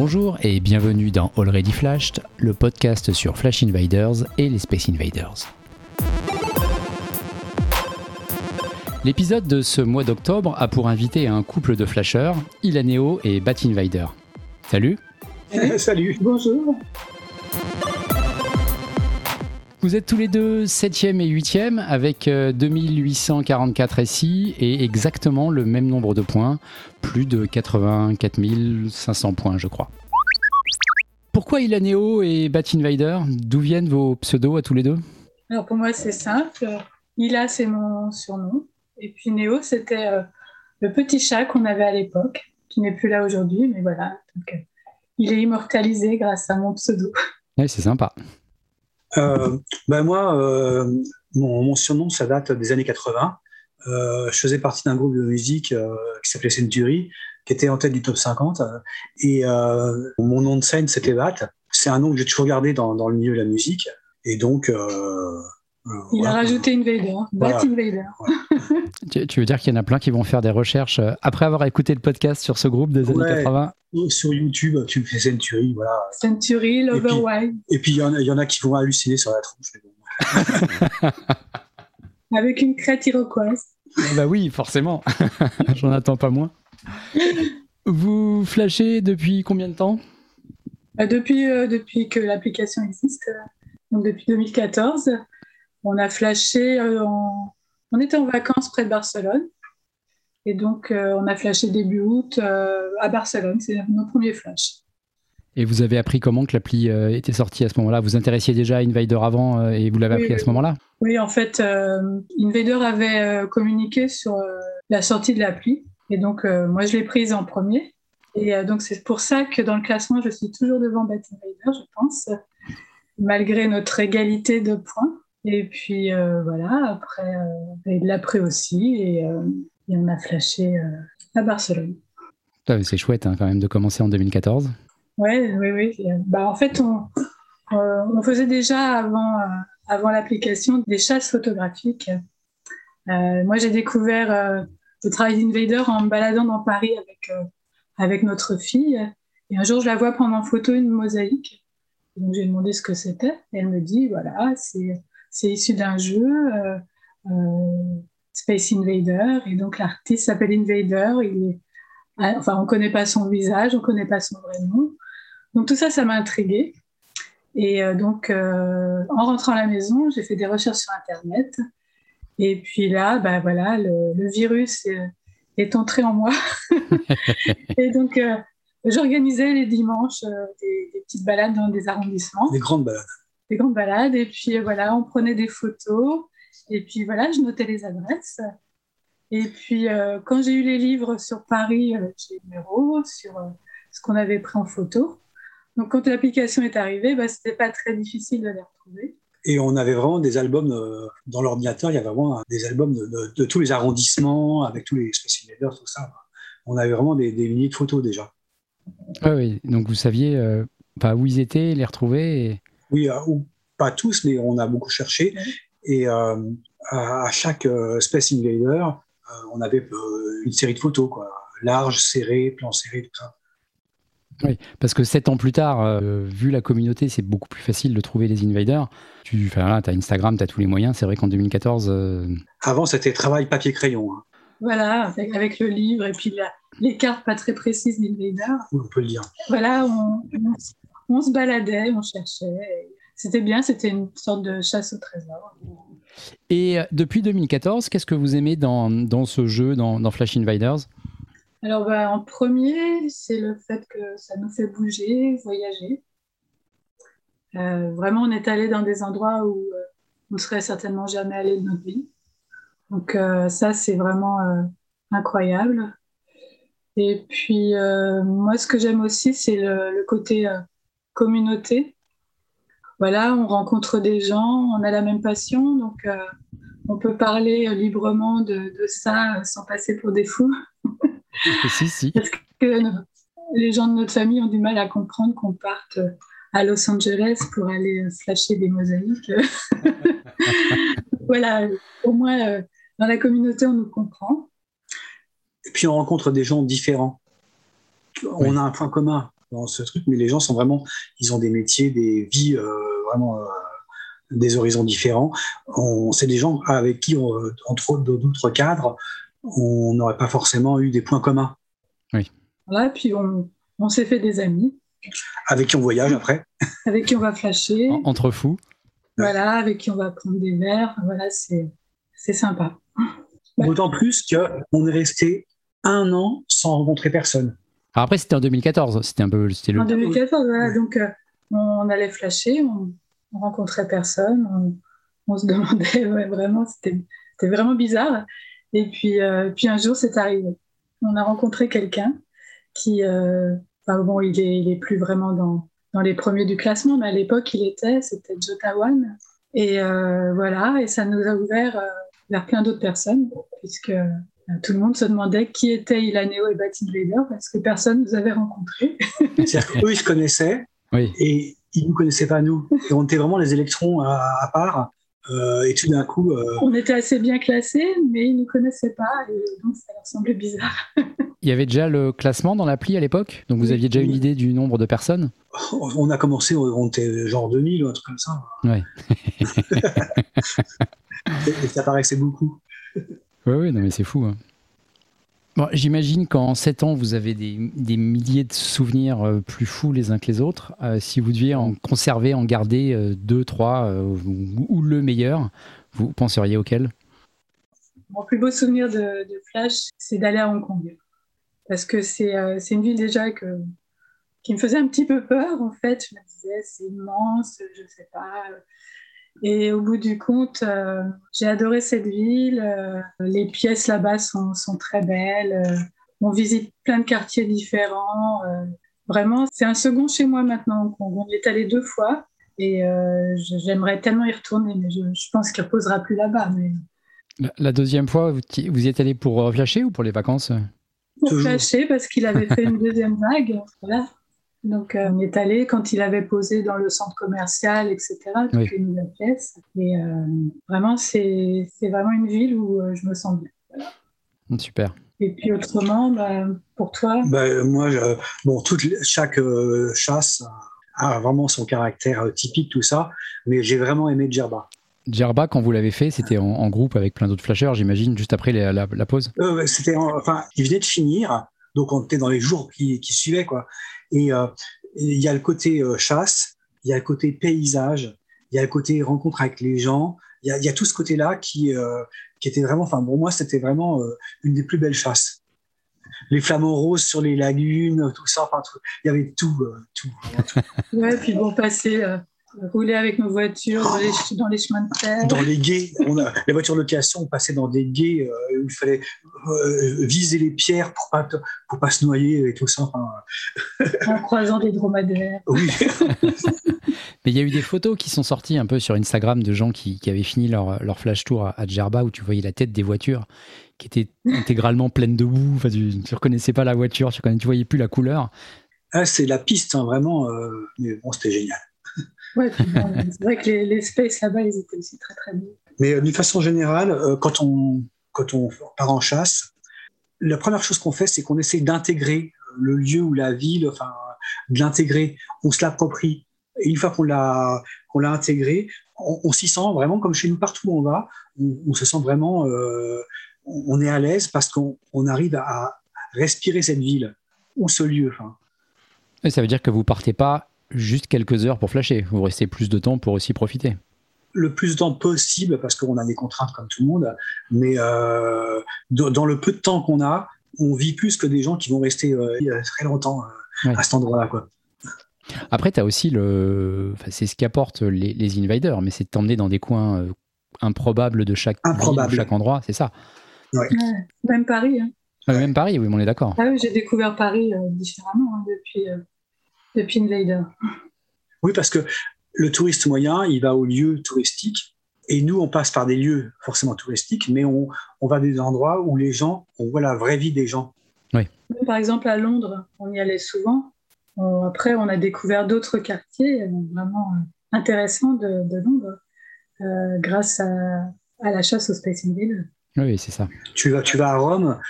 Bonjour et bienvenue dans Already Flashed, le podcast sur Flash Invaders et les Space Invaders. L'épisode de ce mois d'octobre a pour invité un couple de flasheurs, Ilaneo et Bat Invader. Salut Salut Bonjour Vous êtes tous les deux 7e et 8e avec euh, 2844 SI et exactement le même nombre de points, plus de 84 500 points je crois. Pourquoi Ilaneo et Bat Invader? D'où viennent vos pseudos à tous les deux? Alors pour moi c'est simple, Ila c'est mon surnom, et puis Néo c'était euh, le petit chat qu'on avait à l'époque, qui n'est plus là aujourd'hui, mais voilà, donc, euh, il est immortalisé grâce à mon pseudo. C'est sympa. Euh, ben moi, euh, mon, mon surnom, ça date des années 80. Euh, je faisais partie d'un groupe de musique euh, qui s'appelait Century, qui était en tête du top 50. euh, et mon nom de scène, c'était Bat. C'est un nom que j'ai toujours gardé dans, dans le milieu de la musique. Et donc, Il voilà. a rajouté Invader, Voilà. Bat Invader. Tu, tu veux dire qu'il y en a plein qui vont faire des recherches euh, après avoir écouté le podcast sur ce groupe des années Ouais. 80 Sur YouTube, tu fais Century, voilà. Century, Loverwide, Et puis, il y, en a- il y en a qui vont halluciner sur la tronche. avec une crête iroquoise. Bah oui, forcément. J'en attends pas moins. Vous flashez depuis combien de temps? Euh, Depuis, euh, depuis que l'application existe, euh, donc depuis 2014, on a flashé, euh, en- on était en vacances près de Barcelone, et donc euh, on a flashé début août euh, à Barcelone, c'est nos premiers flashs. Et vous avez appris comment que l'appli euh, était sortie à ce moment-là? Vous intéressiez déjà à Invader avant euh, et vous l'avez Oui, appris à ce moment-là? Oui, en fait, euh, Invader avait communiqué sur la sortie de l'appli. Et donc, moi, je l'ai prise en premier. Et donc, c'est pour ça que dans le classement, je suis toujours devant Bat Invader, je pense, malgré notre égalité de points. Et puis, euh, voilà, après, euh, et de l'après aussi. Et, euh, et on a flashé euh, à Barcelone. Ah, C'est chouette hein, quand même de commencer en 2014. Ouais, oui, oui. Bah, en fait, on, on faisait déjà avant, avant l'application des chasses photographiques. Moi, j'ai découvert le travail d'Invader en me baladant dans Paris avec, avec notre fille. Et un jour, je la vois prendre en photo une mosaïque. Donc, j'ai demandé ce que c'était. Et elle me dit, voilà, c'est c'est issu d'un jeu, euh, euh, Space Invader. Et donc, l'artiste s'appelle Invader. Il est, ah, enfin, on ne connaît pas son visage, on ne connaît pas son vrai nom. Donc tout ça, ça m'a intriguée. Et euh, donc, euh, en rentrant à la maison, j'ai fait des recherches sur Internet. Et puis là, bah, voilà, le, le virus est, est entré en moi. et donc, euh, j'organisais les dimanches euh, des, des petites balades dans des arrondissements, Des grandes balades. Des grandes balades. Et puis euh, voilà, on prenait des photos. Et puis voilà, je notais les adresses. Et puis, euh, quand j'ai eu les livres sur Paris, euh, j'ai les numéros, sur euh, ce qu'on avait pris en photo. Donc, quand l'application est arrivée, bah, c'était pas très difficile de les retrouver. Et on avait vraiment des albums euh, dans l'ordinateur, il y avait vraiment des albums de, de- de tous les arrondissements, avec tous les Space tout ça. On avait vraiment des, des milliers de photos déjà. Ah oui, donc vous saviez euh, où ils étaient, les retrouver. et- Oui, euh, ou pas tous, mais on a beaucoup cherché. Ouais. Et euh, à, chaque euh, Space Invader, euh, on avait euh, une série de photos, quoi. Large, serré, plan serré, tout ça. Oui, parce que sept ans plus tard, euh, vu la communauté, c'est beaucoup plus facile de trouver les invaders. Tu as Instagram, tu as tous les moyens. C'est vrai qu'en 2014, euh, Avant, c'était travail papier-crayon, hein, Voilà, avec, avec le livre et puis la- les cartes pas très précises d'Invader. on peut le dire. Voilà, on, on se baladait, on cherchait. C'était bien, c'était une sorte de chasse au trésor. Et euh, depuis 2014, qu'est-ce que vous aimez dans, dans ce jeu, dans, dans Flash Invaders? Alors, bah, en premier, c'est le fait que ça nous fait bouger, voyager. Euh, vraiment, on est allé dans des endroits où euh, on ne serait certainement jamais allé de notre vie. Donc, euh, ça, c'est vraiment incroyable. Et puis, moi, ce que j'aime aussi, c'est le, le côté communauté. Voilà, on rencontre des gens, on a la même passion, donc euh, on peut parler euh, librement de, de ça euh, sans passer pour des fous. Si, si. que no- les gens de notre famille ont du mal à comprendre qu'on parte à Los Angeles pour aller flasher des mosaïques. voilà, au moins dans la communauté, on nous comprend. Et puis on rencontre des gens différents. On a un point commun. Dans ce truc, mais les gens sont vraiment, ils ont des métiers, des vies vraiment des horizons différents. C'est des gens avec qui, entre autres d'autres cadres, on n'aurait pas forcément eu des points communs. Oui. Voilà, puis on, on s'est fait des amis. Avec qui on voyage après. Avec qui on va flasher. Entre fous. Voilà, avec qui on va prendre des verres. Voilà, c'est sympa. D'autant plus qu'on est resté un an sans rencontrer personne. Alors après, c'était en 2014. C'était un peu. Le... En 2014, voilà. Donc, euh, on allait flasher, on, on rencontrait personne, on, se demandait, vraiment, c'était vraiment bizarre. Et puis, euh, puis un jour, c'est arrivé. On a rencontré quelqu'un qui, euh, bon, il est, il est plus vraiment dans, dans les premiers du classement, mais à l'époque, il était, c'était Jotawan. Et euh, voilà, et ça nous a ouvert vers plein d'autres personnes, puisque tout le monde se demandait qui était Ilaneo et Batin Vader, parce que personne ne nous avait rencontrés. C'est-à-dire qu'eux, ils se connaissaient, oui. et ils ne nous connaissaient pas nous. Et on était vraiment les électrons à, part. Euh, et tout d'un coup. Euh, on était assez bien classés, mais ils ne nous connaissaient pas. Et donc, ça leur semblait bizarre. Il y avait déjà le classement dans l'appli à l'époque Donc, vous aviez déjà une idée du nombre de personnes On a commencé, on était genre 2000 ou un truc comme ça. Et ça paraissait beaucoup. Oui, non, mais c'est fou. Hein. J'imagine qu'en 7 ans, vous avez des, milliers de souvenirs euh, plus fous les uns que les autres. Euh, si vous deviez en conserver, en garder euh, deux, trois, ou, le meilleur, vous penseriez auquel? Mon plus beau souvenir de, Flash, c'est d'aller à Hong Kong. Parce que c'est une ville déjà qui me faisait un petit peu peur, en fait. Je me disais, c'est immense, je ne sais pas et au bout du compte, euh, j'ai adoré cette ville. Euh, les pièces là-bas sont, sont, très belles. Euh, on visite plein de quartiers différents. vraiment, c'est un second chez moi maintenant. On, y est allé deux fois et j'aimerais tellement y retourner, mais je, pense qu'il ne reposera plus là-bas. Mais... La, deuxième fois, vous, y êtes allé pour flasher ou pour les vacances? Pour flasher parce qu'il avait fait une deuxième vague. Voilà. Donc, euh, on est allé quand il avait posé dans le centre commercial, etc., toutes les nouvelles pièces. Et euh, vraiment, c'est vraiment une ville où euh, je me sens bien. Super. Et puis autrement, bah, pour toi? Bah, Moi, bon, toute, chaque chasse a vraiment son caractère typique, tout ça, mais j'ai vraiment aimé Djerba. Djerba, quand vous l'avez fait, c'était en, groupe avec plein d'autres flasheurs, j'imagine, juste après la, la, pause? C'était, enfin, il venait de finir, donc on était dans les jours qui, qui suivaient, quoi. Euh, et il y a le côté euh, chasse, il y a le côté paysage, il y a le côté rencontre avec les gens, il y a, tout ce côté-là qui, euh, qui était vraiment, enfin pour moi, c'était vraiment une des plus belles chasses. Les flamants roses sur les lagunes, tout ça, enfin, il y avait tout, tout, tout. Ouais, puis bon, passer rouler avec nos voitures dans les, chemins de terre. Dans les guets, on a, les voitures de location, on passait dans des guets où il fallait viser les pierres pour pas pour pas se noyer et tout ça. en croisant des dromadaires. Oui. Mais il y a eu des photos qui sont sorties un peu sur Instagram de gens qui, avaient fini leur, leur, flash tour à, Djerba où tu voyais la tête des voitures qui étaient intégralement pleines de boue. Enfin, tu ne reconnaissais pas la voiture, tu ne voyais plus la couleur. Ah, c'est la piste, hein, vraiment. Euh, mais bon, c'était génial. Ouais, c'est vrai que les, les spaces là-bas, ils étaient aussi très très beaux. Mais euh, d'une façon générale, euh, quand on, quand on part en chasse, la première chose qu'on fait, c'est qu'on essaie d'intégrer le lieu ou la ville, enfin, de l'intégrer, on se l'approprie. Et une fois qu'on l'a, qu'on l'a intégré, on, s'y sent vraiment comme chez nous partout où on va. On, se sent vraiment, euh, on est à l'aise parce qu'on arrive à respirer cette ville ou ce lieu. Et ça veut dire que vous partez pas juste quelques heures pour flasher, vous restez plus de temps pour aussi profiter le plus de temps possible parce qu'on a des contraintes comme tout le monde, mais euh, dans le peu de temps qu'on a, on vit plus que des gens qui vont rester euh, très longtemps euh, à cet endroit-là. Quoi. Après, tu as aussi le. c'est ce qu'apportent les, les invaders, mais c'est de t'emmener dans des coins improbables de chaque, Improbable. chaque endroit, c'est ça. même Paris. Hein. même Paris, oui, on est d'accord. Ah j'ai découvert Paris différemment hein, depuis, depuis Invader. Oui, parce que le touriste moyen, il va aux lieux touristiques. Et nous, on passe par des lieux forcément touristiques, mais on, on va des endroits où les gens, on voit la vraie vie des gens. Oui. Par exemple, à Londres, on y allait souvent. après, on a découvert d'autres quartiers euh, vraiment euh, intéressants de, Londres euh, grâce à, la chasse au Space Invaders. Oui, c'est ça. Tu vas, tu vas à Rome,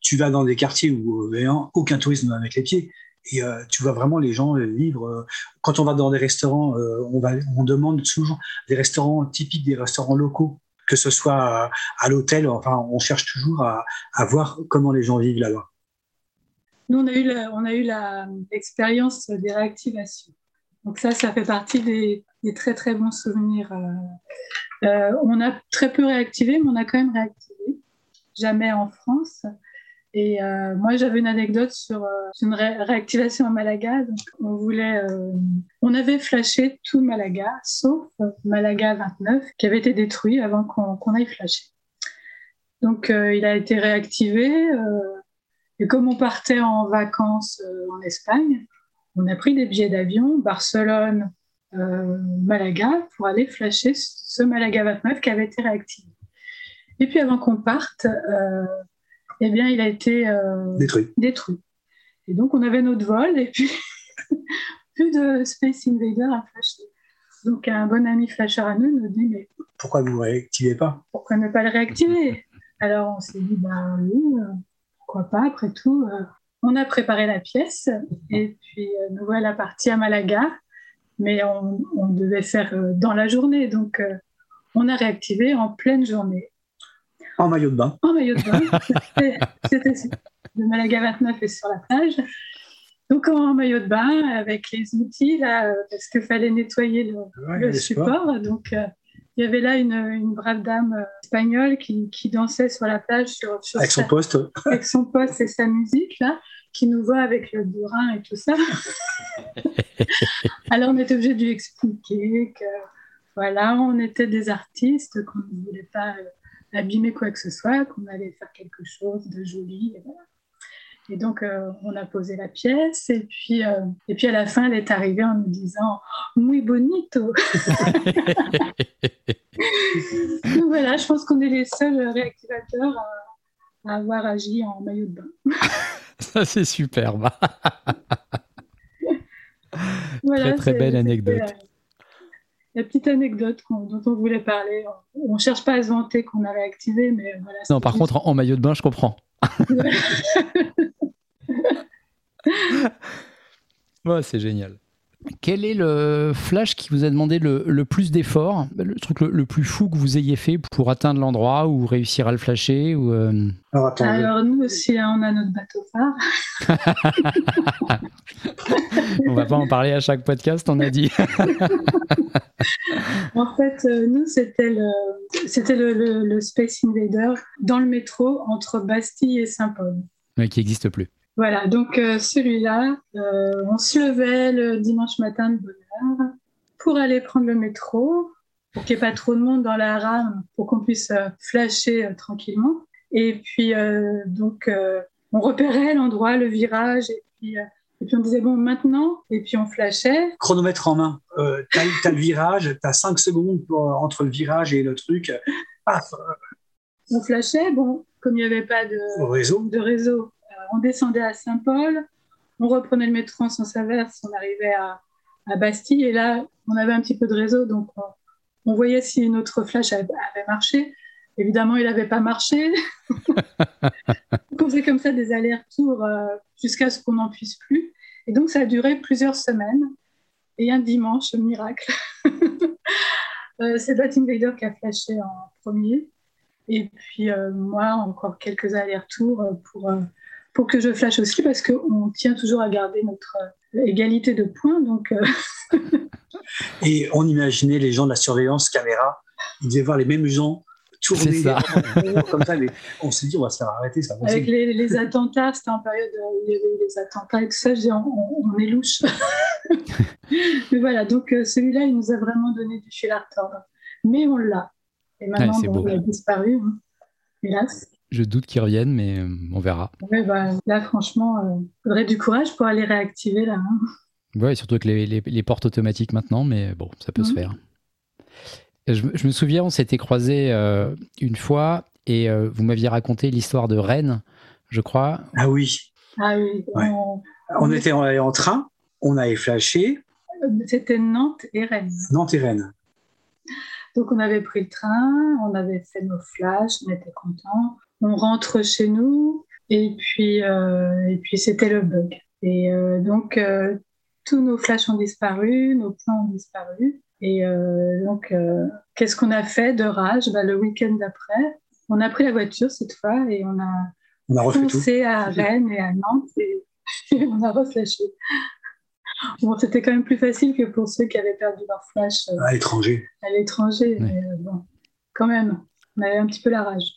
tu vas dans des quartiers où aucun tourisme ne va mettre les pieds. Et tu vois vraiment les gens vivre. quand on va dans des restaurants, on, demande toujours des restaurants typiques, des restaurants locaux, que ce soit à, l'hôtel. Enfin, on cherche toujours à, voir comment les gens vivent là-bas. Nous, on a eu, on a eu l'expérience des réactivations. Donc ça, ça fait partie des, très très bons souvenirs. Euh, euh, on a très peu réactivé, mais on a quand même réactivé. Jamais en France. Et euh, moi, j'avais une anecdote sur une réactivation à Malaga. on voulait, on avait flashé tout Malaga, sauf Malaga 29, qui avait été détruit avant qu'on aille flasher. Donc, il a été réactivé. et comme on partait en vacances en Espagne, on a pris des billets d'avion, Barcelone, euh, Malaga, pour aller flasher ce Malaga 29 qui avait été réactivé. Et puis avant qu'on parte, euh, eh bien, il a été euh, détruit. détruit. Et donc, on avait notre vol et puis plus de Space Invader à flasher. Donc, un bon ami flasher à nous nous dit Mais pourquoi vous ne réactivez pas? Pourquoi ne pas le réactiver? Alors, on s'est dit Bah oui, pourquoi pas, après tout, on a préparé la pièce et puis euh, nous voilà partis à Malaga, mais on, devait faire euh, dans la journée, donc euh, on a réactivé en pleine journée. En maillot de bain. En maillot de bain. C'était de Malaga 29 et sur la plage. Donc en maillot de bain avec les outils là, parce qu'il fallait nettoyer le, support. Donc il y avait là une, brave dame espagnole qui, dansait sur la plage sur, avec son poste. Avec son poste et sa musique là qui nous voit avec le burin et tout ça. Alors on était obligé de lui expliquer que voilà, on était des artistes, qu'on ne voulait pas euh, abîmer quoi que ce soit, qu'on allait faire quelque chose de joli. Et, donc euh, on a posé la pièce et puis, euh, et puis à la fin elle est arrivée en nous disant muy bonito. donc voilà, je pense qu'on est les seuls réactivateurs à avoir agi en maillot de bain. Ça, c'est superbe. très, très belle anecdote. La, petite anecdote dont on voulait parler. On ne cherche pas à se vanter qu'on a réactivé, mais voilà. Non, par contre, en, maillot de bain, je comprends. ouais, c'est génial. Quel est le flash qui vous a demandé le, plus d'efforts Le truc le, plus fou que vous ayez fait pour atteindre l'endroit ou réussir à le flasher ou euh, Alors, nous aussi, hein, on a notre bateau phare. on va pas en parler à chaque podcast, on a dit. en fait, euh, nous, c'était le, c'était le, Space Invader dans le métro entre Bastille et Saint-Paul. Mais qui n'existe plus. Voilà, donc euh, celui-là, euh, on se levait le dimanche matin de bonne heure pour aller prendre le métro, pour qu'il n'y ait pas trop de monde dans la rame, pour qu'on puisse euh, flasher tranquillement. Et puis, donc, on repérait l'endroit, le virage, et puis, et puis on disait, bon, maintenant, et puis on flashait. Chronomètre en main, tu as, le virage, tu as 5 secondes entre le virage et le truc. Paf On flashait, bon, comme il n'y avait pas de réseau, de réseau on descendait à Saint-Paul, on reprenait le métro en sens inverse, on arrivait à, Bastille, et là, on avait un petit peu de réseau, donc on, voyait si notre flash avait, marché. Évidemment, il n'avait pas marché. on faisait comme ça des allers-retours euh, jusqu'à ce qu'on n'en puisse plus. Et donc, ça a duré plusieurs semaines. Et un dimanche, miracle, euh, c'est Batting Vader qui a flashé en premier. Et puis, euh, moi, encore quelques allers-retours pour pour que je flash aussi, parce qu'on tient toujours à garder notre euh, égalité de points. Donc, euh. Et on imaginait les gens de la surveillance caméra, ils devaient voir les mêmes gens tourner ça. comme ça. Mais on s'est dit, on va se faire arrêter. Ça Avec les, attentats, c'était en période où il y avait eu les attentats et tout ça, je on, on, est louche. mais voilà, donc euh, celui-là, il nous a vraiment donné du fil à retordre. Mais on l'a. Et maintenant, il a disparu, hein. hélas. Je doute qu'ils reviennent, mais euh, on verra. Bah, là, franchement, il euh, faudrait du courage pour aller réactiver là. Hein. Oui, surtout avec les, portes automatiques maintenant, mais bon, ça peut se mhm. faire. Je, me souviens, on s'était croisés euh, une fois et vous m'aviez raconté l'histoire de Rennes, je crois. Ah oui. Ah oui. On, était en, train, on avait flashé. C'était Nantes et Rennes. Nantes et Rennes. Donc on avait pris le train, on avait fait nos flashs, on était contents on rentre chez nous et puis, euh, et puis c'était le bug. Et donc, tous nos flashs ont disparu, nos points ont disparu. Et donc, qu'est-ce qu'on a fait de rage? Bah, Le week-end d'après, on a pris la voiture cette fois et on a, on a foncé à Rennes et à Nantes et, on a reflashé. Bon, c'était quand même plus facile que pour ceux qui avaient perdu leur flash à l'étranger. À l'étranger, mais bon, quand même, on avait un petit peu la rage.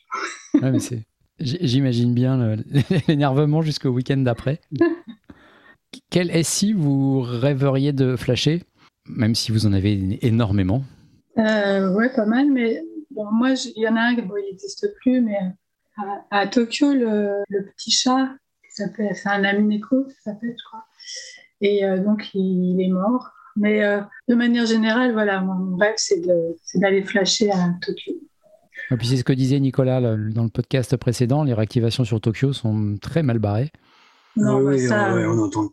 J'imagine bien l'énervement jusqu'au week-end d'après. Quel SI vous rêveriez de flasher, même si vous en avez énormément? Euh, Ouais, pas mal, mais bon, moi, il y en a un, bon, il n'existe plus, mais à, Tokyo, le, petit chat, c'est un ami Neko, ça s'appelle, je crois, et euh, donc il, est mort. Mais euh, de manière générale, voilà, mon rêve, c'est d'aller flasher à Tokyo. Et puis c'est ce que disait Nicolas dans le podcast précédent, les réactivations sur Tokyo sont très mal barrées. Non, oui, ça... on entend.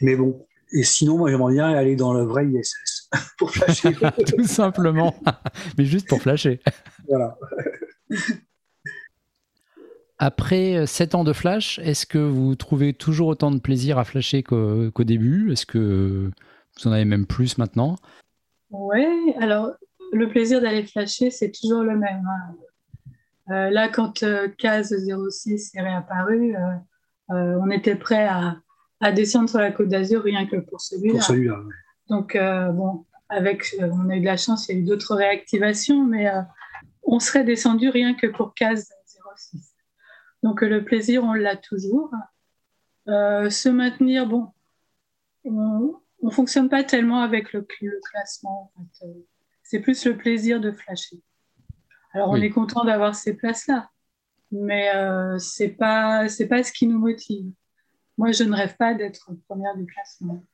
Mais bon, et sinon, moi, j'aimerais bien aller dans le vrai ISS pour flasher. Tout simplement. Mais juste pour flasher. Voilà. Après 7 ans de flash, est-ce que vous trouvez toujours autant de plaisir à flasher qu'au début? Est-ce que vous en avez même plus maintenant? Oui, alors le plaisir d'aller flasher, c'est toujours le même. Hein. Euh, là, quand euh, CAS 06 est réapparu, euh, on était prêt à, descendre sur la côte d'Azur rien que pour celui-là. Pour celui-là, Donc, bon, avec, on a eu de la chance, il y a eu d'autres réactivations, mais on serait descendu rien que pour CAS 06. Donc, le plaisir, on l'a toujours. se maintenir, bon, on ne fonctionne pas tellement avec le, classement. En fait c'est plus le plaisir de flasher. Alors on est content d'avoir ces places-là, mais euh, c'est pas c'est pas ce qui nous motive. Moi, je ne rêve pas d'être première du classement.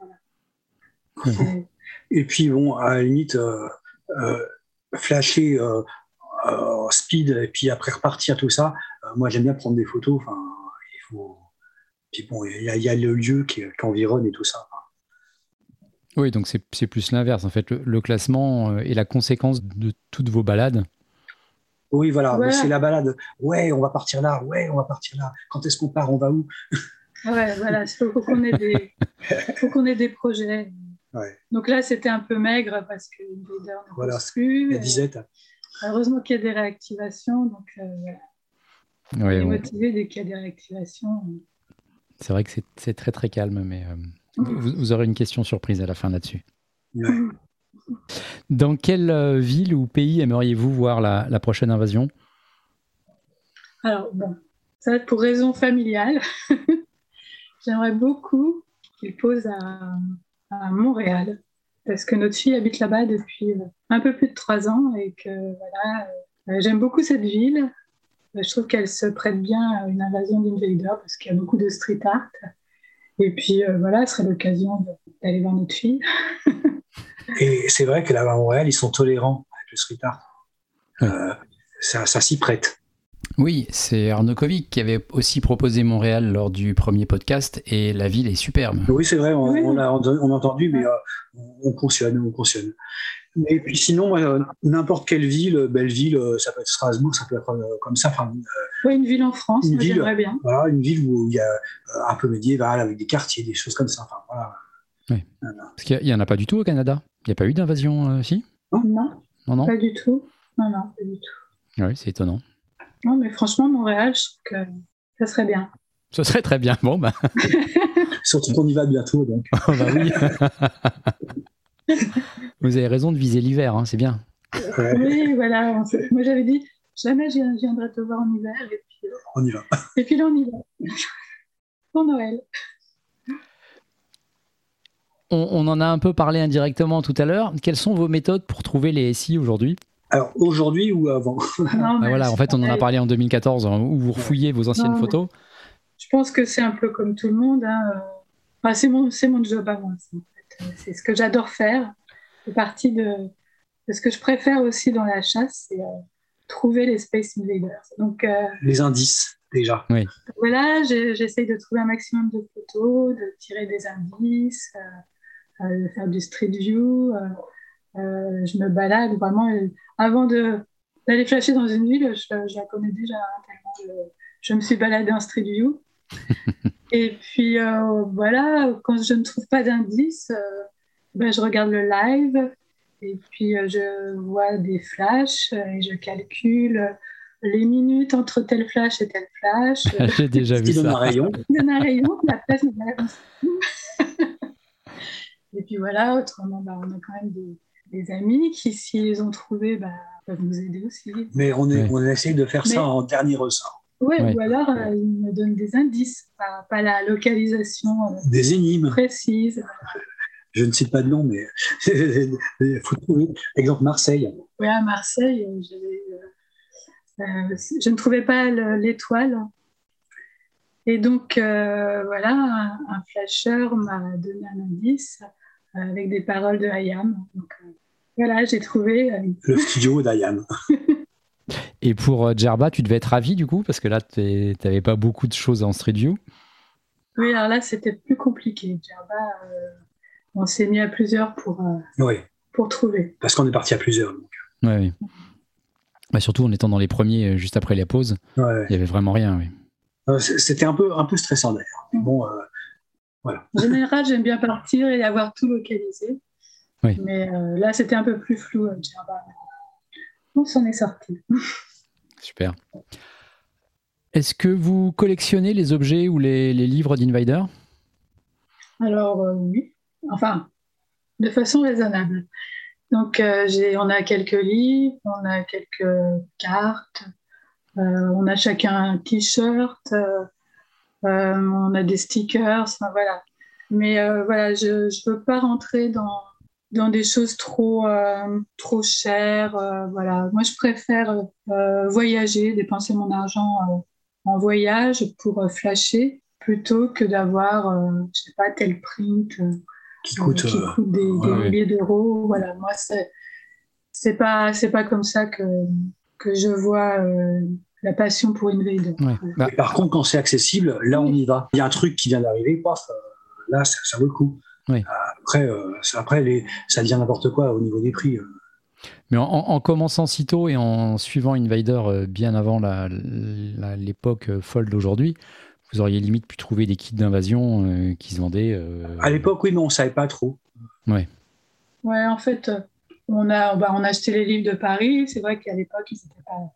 Et puis bon, à la limite, euh, euh, flasher speed et puis après repartir tout ça. moi, j'aime bien prendre des photos. Enfin, il faut. Puis bon, il y, a le lieu qui, qui environne et tout ça. Oui, donc c'est plus l'inverse. En fait, le, classement euh, est la conséquence de toutes vos balades. Oui, voilà, c'est la balade. Ouais, on va partir là. Ouais, on va partir là. Quand est-ce qu'on part On va où? Ouais, voilà, il faut, qu'on ait, des... qu'on ait des projets. Donc là, c'était un peu maigre parce que leader ne voilà, plus. La disette. Heureusement qu'il y a des réactivations. Donc, euh, on est motivé dès qu'il y a des réactivations. C'est vrai que c'est très très calme, mais. Euh, vous, aurez une question surprise à la fin là-dessus. Dans quelle euh, ville ou pays aimeriez-vous voir la, prochaine invasion? Alors, bon, ça va être pour raison familiale. J'aimerais beaucoup qu'il pose à, Montréal, parce que notre fille habite là-bas depuis euh, un peu plus de trois ans et que voilà, euh, j'aime beaucoup cette ville. Je trouve qu'elle se prête bien à une invasion d'Invader parce qu'il y a beaucoup de street art. Et puis euh, voilà, ce serait l'occasion d'aller voir notre fille. et c'est vrai que là-bas à Montréal, ils sont tolérants avec le street art. Euh, ça, s'y prête. Oui, c'est Arnaud Kovic qui avait aussi proposé Montréal lors du premier podcast et la ville est superbe. Oui, c'est vrai, on, a, entendu, mais euh, on cautionne, on cautionne. Et puis sinon, n'importe quelle ville, Belleville, euh, ça peut être Strasbourg, ça peut être euh, comme ça. Enfin, oui, une ville en France, j'aimerais bien. Voilà, une ville où il y a euh, un peu médiéval, avec des quartiers, des choses comme ça. Enfin, voilà. Oui. Parce qu'il n'y en a pas du tout au Canada. Il n'y a pas eu d'invasion ici? Non. non. Non, Pas du tout. Non, non, pas du tout. Oui, c'est étonnant. Non, mais franchement, Montréal, je trouve que ça serait bien. Ce serait très bien. Bon, bah. Surtout qu'on y va bientôt, donc. Oh, bah oui. Vous avez raison de viser l'hiver, hein, c'est bien. Oui, voilà. Moi, j'avais dit, jamais je viendrai te voir en hiver. Et puis, euh, on y va. Et puis là, on y va. Pour Noël. On, en a un peu parlé indirectement tout à l'heure. Quelles sont vos méthodes pour trouver les SI aujourd'hui? Alors aujourd'hui ou avant? Ah, Voilà, en fait, on en a parlé en 2014 hein, où vous refouillez vos anciennes photos. Je pense que c'est un peu comme tout le monde. Hein. c'est mon, mon job à moi. C'est ce que j'adore faire. C'est partie de, ce que je préfère aussi dans la chasse, c'est euh, trouver les Space Invaders. Donc, euh, les indices, déjà. Oui. Voilà, j'essaye de trouver un maximum de photos, de tirer des indices, euh, de faire du street view. je me balade vraiment. avant d'aller flasher dans une ville, je, la connais déjà hein, tellement je, me suis baladée en street view. Et puis voilà, quand je ne trouve pas d'indice, ben, je regarde le live et puis je vois des flashs et je calcule les minutes entre tel flash et tel flash. J'ai déjà vu ça. un rayon. donne un rayon, la place Et puis voilà, autrement, bah, on a quand même des, amis qui, s'ils ont trouvé, bah, peuvent nous aider aussi. Mais on, est, on essaye de faire ça en dernier ressort. Ouais, ou alors euh, ils me donnent des indices, pas, la localisation euh, des énigmes précise. Je ne cite pas de nom, mais il faut trouver. Exemple Marseille. Oui, à Marseille, euh, je ne trouvais pas l'étoile. Et donc, voilà, un, un flasheur m'a donné un indice avec des paroles de Hayam. Donc, euh, voilà, j'ai trouvé. Euh, Le studio d'Ayam. Et pour euh, Djerba, tu devais être ravi du coup, parce que là, tu n'avais pas beaucoup de choses en Street View. Oui, alors là, c'était plus compliqué. Djerba, on s'est mis à plusieurs pour, pour trouver. Parce qu'on est parti à plusieurs. Donc. oui. Bah, surtout en étant dans les premiers, juste après la pause, il n'y avait vraiment rien. Oui. C'était un peu, un peu stressant d'ailleurs. Bon, en général, j'aime bien partir et avoir tout localisé. Mais euh, là, c'était un peu plus flou. Euh, on s'en est sorti. Super. Est-ce que vous collectionnez les objets ou les, livres d'Invader? Alors, euh, oui. Enfin, de façon raisonnable. Donc, on a quelques livres, on a quelques cartes, on a chacun un t-shirt, euh, on a des stickers, voilà. Mais euh, voilà, je ne veux pas rentrer dans, dans des choses trop, euh, trop chères. voilà. Moi, je préfère voyager, dépenser mon argent en voyage pour flasher plutôt que d'avoir, je sais pas, tel print qui coûte, des, milliers d'euros. Voilà, moi, c'est pas, pas comme ça que, que je vois la passion pour une veille bah, par contre, quand c'est accessible, là, on y va. Il y a un truc qui vient d'arriver, paf, euh, là, ça, vaut le coup. Euh, après, euh, après les, ça devient n'importe quoi au niveau des prix. Mais en, commençant si tôt et en suivant Invader bien avant l'époque folle d'aujourd'hui, vous auriez limite pu trouver des kits d'invasion qui se vendaient. À l'époque, oui, mais on ne savait pas trop. Ouais. Ouais, en fait, on a, bah, on a acheté les livres de Paris. C'est vrai qu'à l'époque, ils n'étaient pas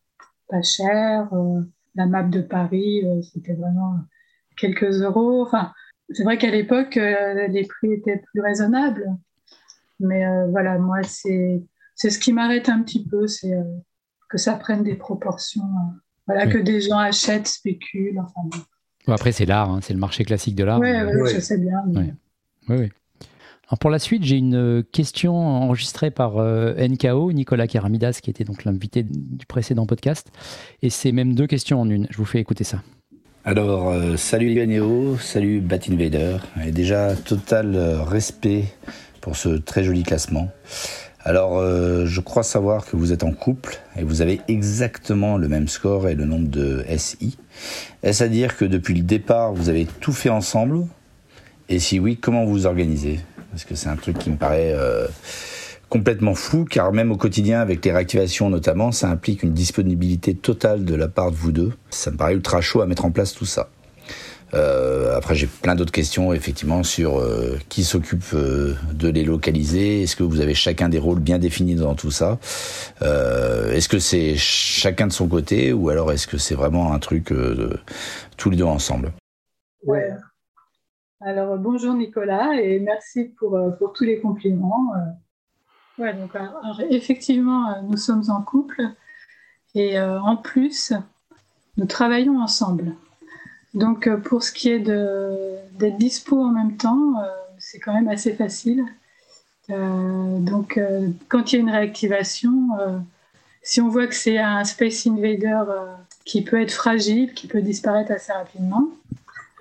pas cher. Euh, la map de Paris, euh, c'était vraiment quelques euros. Enfin, c'est vrai qu'à l'époque, euh, les prix étaient plus raisonnables. Mais voilà, moi, c'est ce qui m'arrête un petit peu, c'est que ça prenne des proportions. voilà, que des gens achètent, spéculent. Enfin, après, c'est l'art, hein, c'est le marché classique de l'art. Oui, ouais, je sais bien. Oui, oui pour la suite, j'ai une euh, question enregistrée par euh, NKO, Nicolas Keramidas, qui était donc l'invité du précédent podcast. Et c'est même deux questions en une. Je vous fais écouter ça. Alors, euh, salut Néo, salut Bat Invader. Et déjà, total respect pour ce très joli classement. Alors, je crois savoir que vous êtes en couple et vous avez exactement le même score et le nombre de SI. Est-ce à dire que depuis le départ, vous avez tout fait ensemble? Et si oui, comment vous vous organisez? Parce que c'est un truc qui me paraît euh, complètement fou, car même au quotidien, avec les réactivations notamment, ça implique une disponibilité totale de la part de vous deux. Ça me paraît ultra chaud à mettre en place tout ça. Euh, après, j'ai plein d'autres questions, effectivement, sur euh, qui s'occupe de les localiser. Est-ce que vous avez chacun des rôles bien définis dans tout ça? Est-ce que c'est chacun de son côté, ou alors est-ce que c'est vraiment un truc tous les deux ensemble? Ouais. Alors, bonjour Nicolas et merci euh, pour tous les compliments. Euh, ouais, donc, effectivement, euh, nous sommes en couple et en plus, nous travaillons ensemble. Donc, pour ce qui est d'être dispo en même temps, c'est quand même assez facile. donc, quand il y a une réactivation, si on voit que c'est un Space Invader qui peut être fragile, qui peut disparaître assez rapidement,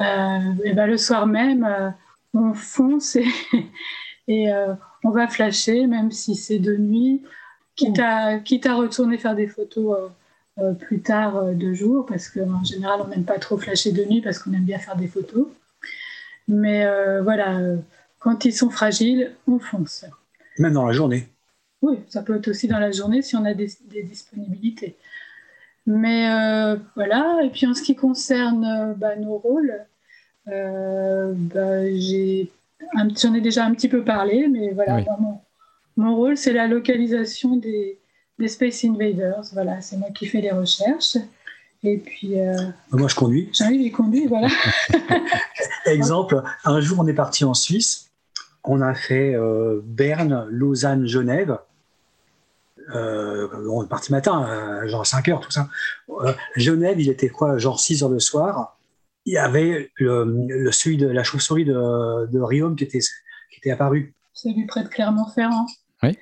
euh, et ben le soir même, euh, on fonce et, et euh, on va flasher, même si c'est de nuit, quitte à, quitte à retourner faire des photos plus tard de jour, parce qu'en général, on n'aime pas trop flasher de nuit parce qu'on aime bien faire des photos. Mais voilà, quand ils sont fragiles, on fonce. Même dans la journée Oui, ça peut être aussi dans la journée si on a des, des disponibilités. Mais euh, voilà, et puis en ce qui concerne euh, bah, nos rôles, bah, J'en ai, déjà un petit peu parlé, mais voilà, mon, rôle, c'est la localisation des, des, Space Invaders. Voilà, c'est moi qui fais les recherches. Et puis. Moi, je conduis. J'arrive, il conduit, voilà. Exemple, un jour, on est parti en Suisse. On a fait Berne, Lausanne, Genève. Euh, on est parti matin, euh, genre 5 heures, tout ça. Euh, Genève, il était quoi, genre 6 heures le soir. Il y avait le, celui de la chauve-souris de, de Riom qui était, qui était apparu. Celui près de Clermont-Ferrand. Oui,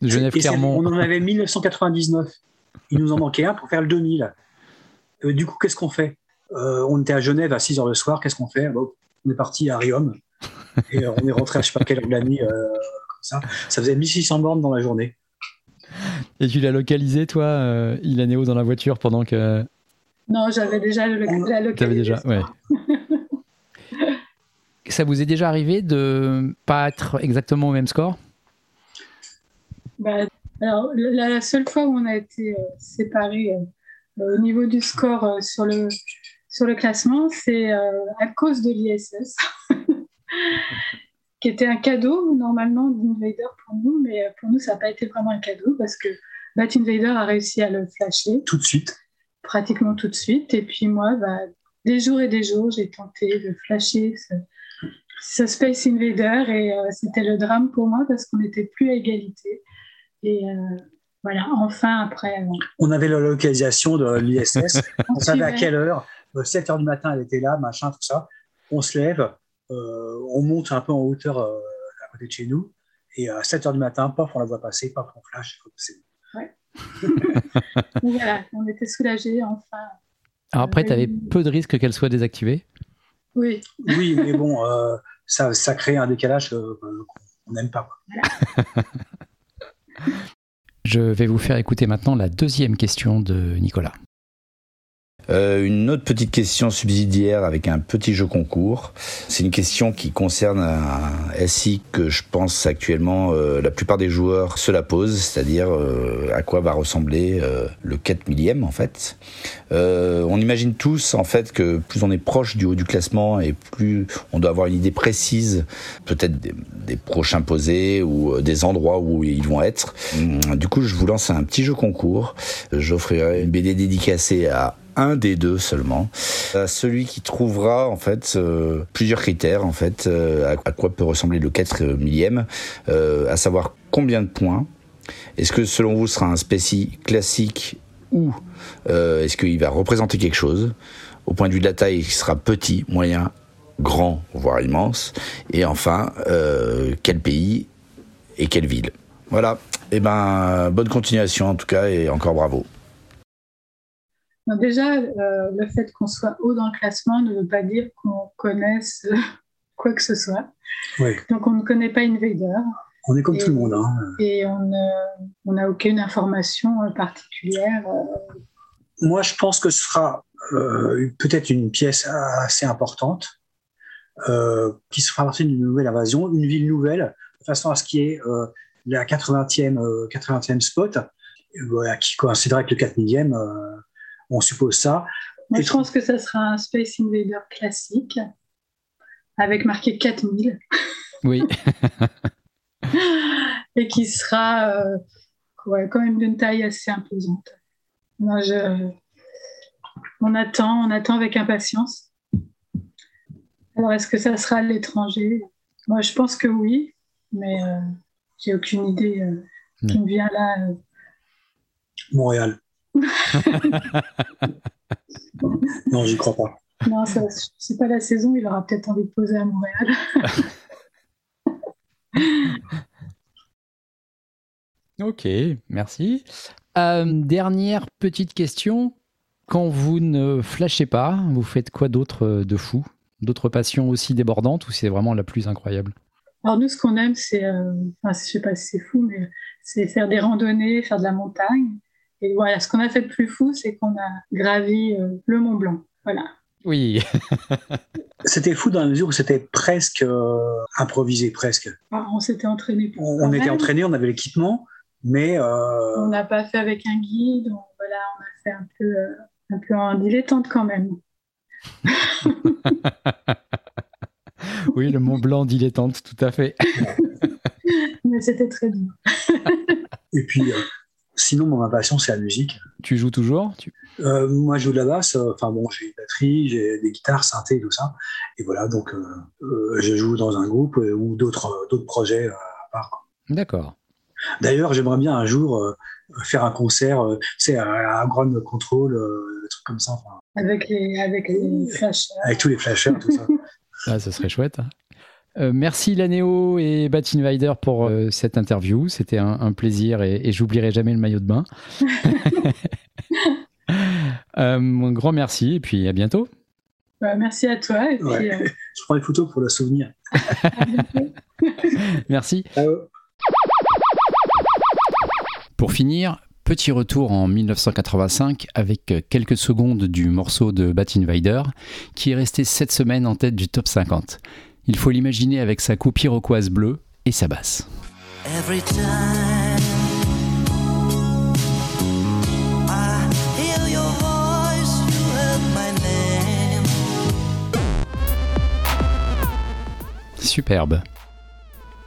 Genève-Clermont. On en avait 1999. Il nous en manquait un pour faire le 2000. du coup, qu'est-ce qu'on fait? On était à Genève à 6 heures le soir, qu'est-ce qu'on fait? On est parti à Riom. Et on est rentré à je sais pas quelle heure de la nuit. ça. ça faisait 1600 bornes dans la journée. Et tu l'as localisé, toi, euh, Ilanéo, dans la voiture pendant que. Non, j'avais déjà la localisation. déjà, ouais. Ça vous est déjà arrivé de pas être exactement au même score? Bah, Alors, la, seule fois où on a été euh, séparés euh, au niveau du score sur, le, sur le classement, c'est à cause de l'ISS. qui était un cadeau normalement d'Invader pour nous, mais pour nous, ça n'a pas été vraiment un cadeau parce que Bat Invader a réussi à le flasher. Tout de suite. Pratiquement tout de suite. Et puis moi, bah, des jours et des jours, j'ai tenté de flasher ce, Space Invader et euh, c'était le drame pour moi parce qu'on n'était plus à égalité. Et euh, voilà, enfin après. Euh, on avait la localisation de l'ISS. on, savait à quelle heure. 7 heures du matin, elle était là, machin, tout ça. On se lève, on monte un peu en hauteur à côté de chez nous. Et à 7 heures du matin, paf, on la voit passer, paf, on flash. C'est voilà, on était soulagés enfin. Alors après, tu avais peu de risques qu'elle soit désactivée Oui. Oui, mais bon, euh, ça, ça, crée un décalage euh, qu'on n'aime pas. Je vais vous faire écouter maintenant la deuxième question de Nicolas. Euh, une autre petite question subsidiaire avec un petit jeu concours. C'est une question qui concerne un SI que je pense actuellement euh, la plupart des joueurs se la posent, c'est-à-dire euh, à quoi va ressembler le 4 millième en fait. on imagine tous en fait que plus on est proche du haut du classement et plus on doit avoir une idée précise peut-être des, des prochains posés ou des endroits où ils vont être. Hum, du coup je vous lance un petit jeu concours. J'offrirai une BD dédicacée à un des deux seulement. Euh, celui qui trouvera en fait euh, plusieurs critères en fait euh, à, quoi peut ressembler le 4 millième, à savoir combien de points. Est-ce que selon vous sera un spéci classique ou est-ce qu'il va représenter quelque chose? Au point de vue de la taille, il sera petit, moyen, grand, voire immense. Et enfin, quel pays et quelle ville. Voilà. Eh ben, bonne continuation en tout cas et encore bravo déjà, euh, le fait qu'on soit haut dans le classement ne veut pas dire qu'on connaisse quoi que ce soit. Donc, on ne connaît pas Invader. On est comme tout le monde. Hein. Et on n'a aucune information euh, particulière. Euh. Moi, je pense que ce sera peut-être une pièce assez importante qui sera partie d'une nouvelle invasion, une ville nouvelle, de façon à ce qui est la 80e, 80e spot, qui coïncidera avec le 4 millième on suppose ça. Moi, je pense que ça sera un Space Invader classique, avec marqué 4000. Oui. Et qui sera euh, quand même d'une taille assez imposante. on attend, on attend avec impatience. Alors, est-ce que ça sera à l'étranger? Moi, je pense que oui, mais euh, j'ai aucune idée euh, qui me vient là. Montréal. Non, j'y crois pas. Non, c'est pas la saison, il aura peut-être envie de poser à Montréal. ok, merci. Euh, dernière petite question. Quand vous ne flashez pas, vous faites quoi d'autre de fou? D'autres passions aussi débordantes ou c'est vraiment la plus incroyable? Alors nous, ce qu'on aime, c'est, euh, enfin, je sais pas si c'est fou, mais c'est faire des randonnées, faire de la montagne. Et voilà, ce qu'on a fait de plus fou, c'est qu'on a gravi euh, le Mont Blanc. Voilà. Oui. c'était fou dans la mesure où c'était presque euh, improvisé, presque. Ah, on s'était entraîné. On, était entraîné, on avait l'équipement, mais. Euh, on n'a pas fait avec un guide. On, voilà, on a fait un peu, un peu en dilettante quand même. oui, le Mont Blanc dilettante, tout à fait. Mais c'était très dur. Et puis, euh, sinon, ma passion, c'est la musique. Tu joues toujours? Tu... Euh, moi, je joue de la basse. Enfin, bon, j'ai une batterie, j'ai des guitares, synthé, tout ça. Et voilà, donc, je joue dans un groupe ou d'autres projets à part. D'accord. D'ailleurs, j'aimerais bien un jour faire un concert, c'est à, Grand Control, des trucs comme ça. Avec les, avec les flashers. Avec tous les flashers, tout ça. ah, ça serait chouette. Euh, merci Lanéo et Bat Invader pour euh, cette interview. C'était un, plaisir et, et j'oublierai jamais le maillot de bain. euh, un grand merci et puis à bientôt. Bah, merci à toi. Et puis, euh, Je prends les photos pour le souvenir. merci. Pour finir, Petit retour en 1985 avec quelques secondes du morceau de Bat Invader qui est resté cette semaine en tête du top 50. Il faut l'imaginer avec sa coupe iroquoise bleue et sa basse. Superbe.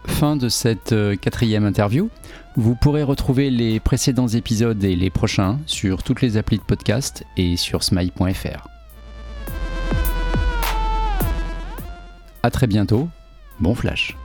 Fin de cette euh, quatrième interview. Vous pourrez retrouver les précédents épisodes et les prochains sur toutes les applis de podcast et sur smile.fr. A très bientôt, bon flash